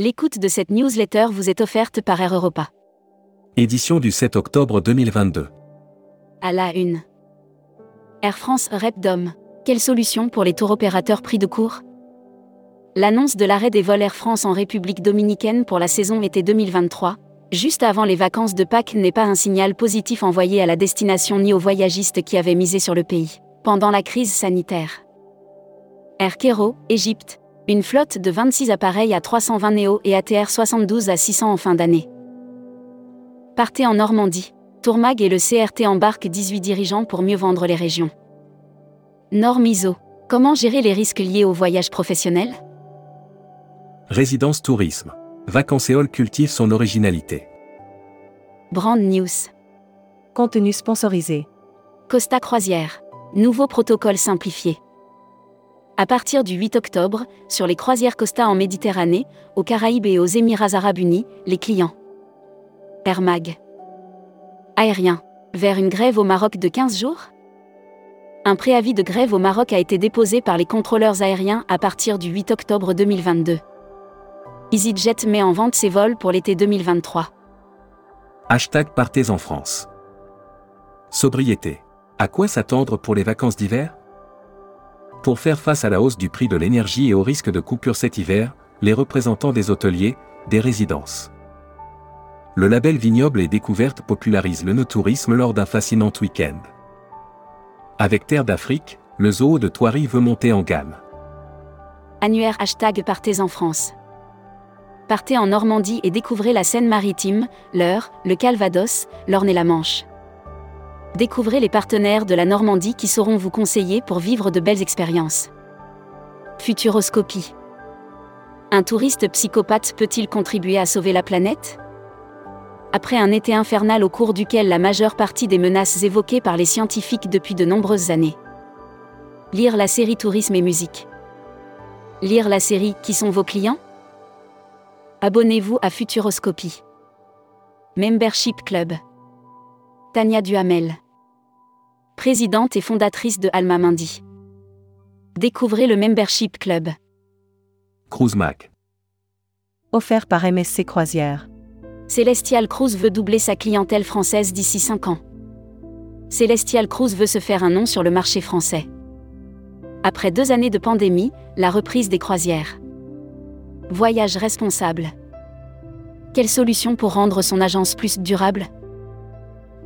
L'écoute de cette newsletter vous est offerte par Air Europa. Édition du 7 octobre 2022. À la une. Air France Repdom. Quelle solution pour les tours opérateurs pris de court? L'annonce de l'arrêt des vols Air France en République dominicaine pour la saison été 2023, juste avant les vacances de Pâques, n'est pas un signal positif envoyé à la destination ni aux voyagistes qui avaient misé sur le pays, pendant la crise sanitaire. Air Cairo, Égypte, une flotte de 26 appareils à 320 Neo et ATR 72 à 600 en fin d'année. Partez en Normandie. Tourmag et le CRT embarquent 18 dirigeants pour mieux vendre les régions. Norm ISO. Comment gérer les risques liés au voyage professionnel? Résidence Tourisme. Vacancéole cultive son originalité. Brand News. Contenu sponsorisé. Costa Croisière. Nouveau protocole simplifié. À partir du 8 octobre, sur les croisières Costa en Méditerranée, aux Caraïbes et aux Émirats arabes unis, les clients. Air Mag. Aérien. Vers une grève au Maroc de 15 jours? Un préavis de grève au Maroc a été déposé par les contrôleurs aériens à partir du 8 octobre 2022. EasyJet met en vente ses vols pour l'été 2023. Hashtag Partez en France. Sobriété. À quoi s'attendre pour les vacances d'hiver? Pour faire face à la hausse du prix de l'énergie et au risque de coupure cet hiver, les représentants des hôteliers, des résidences. Le label Vignoble et Découverte popularise le no-tourisme lors d'un fascinant week-end. Avec Terre d'Afrique, le zoo de Thoiry veut monter en gamme. Annuaire hashtag Partez en France. Partez en Normandie et découvrez la Seine-Maritime, l'Eure, le Calvados, l'Orne et la Manche. Découvrez les partenaires de la Normandie qui sauront vous conseiller pour vivre de belles expériences. Futuroscopie. Un touriste psychopathe peut-il contribuer à sauver la planète? Après un été infernal au cours duquel la majeure partie des menaces évoquées par les scientifiques depuis de nombreuses années. Lire la série Tourisme et musique. Lire la série Qui sont vos clients? Abonnez-vous à Futuroscopie. Membership Club. Tania Duhamel. Présidente et fondatrice de Alma Mindy. Découvrez le Membership Club. Cruise Mac. Offert par MSC Croisière. Celestial Cruise veut doubler sa clientèle française d'ici 5 ans. Celestial Cruise veut se faire un nom sur le marché français. Après deux années de pandémie, la reprise des croisières. Voyage responsable. Quelle solution pour rendre son agence plus durable?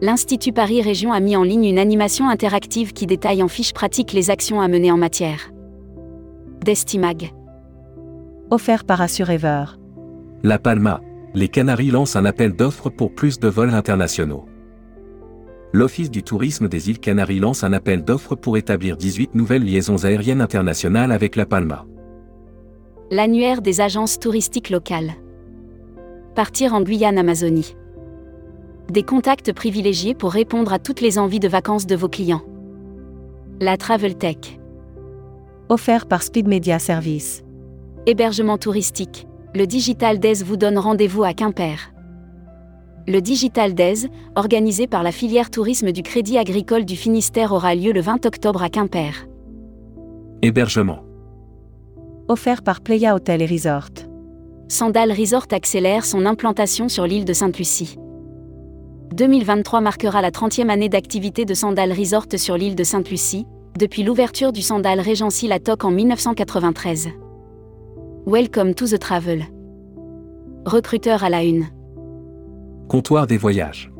l'Institut Paris Région a mis en ligne une animation interactive qui détaille en fiche pratique les actions à mener en matière. Destimag. Offert par Assurever. La Palma. Les Canaries lancent un appel d'offres pour plus de vols internationaux. L'Office du tourisme des îles Canaries lance un appel d'offres pour établir 18 nouvelles liaisons aériennes internationales avec La Palma. L'annuaire des agences touristiques locales. Partir en Guyane Amazonie des contacts privilégiés pour répondre à toutes les envies de vacances de vos clients. La Travel Tech. Offert par Speed Media Service. Hébergement touristique. Le Digital Days vous donne rendez-vous à Quimper. Le Digital Days, organisé par la filière tourisme du Crédit Agricole du Finistère, aura lieu le 20 octobre à Quimper. Hébergement. Offert par Playa Hotel et Resort. Sandal Resort accélère son implantation sur l'île de Sainte-Lucie. 2023 marquera la 30e année d'activité de Sandal Resort sur l'île de Sainte-Lucie, depuis l'ouverture du Sandal Regency Latoc en 1993. Welcome to the travel. Recruteur à la une. Comptoir des voyages.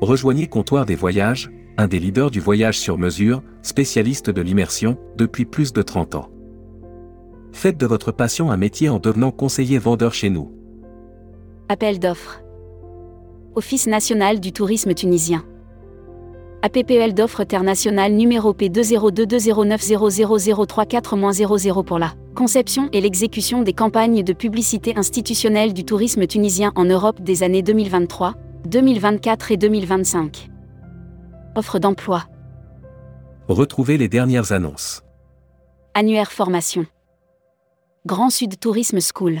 Rejoignez Comptoir des voyages, un des leaders du voyage sur mesure, spécialiste de l'immersion, depuis plus de 30 ans. Faites de votre passion un métier en devenant conseiller vendeur chez nous. Appel d'offres. Office national du tourisme tunisien. APPL d'offres Terre nationale numéro P202090034-00 pour la conception et l'exécution des campagnes de publicité institutionnelle du tourisme tunisien en Europe des années 2023, 2024 et 2025. Offre d'emploi. Retrouvez les dernières annonces. Annuaire formation. Grand Sud Tourisme School.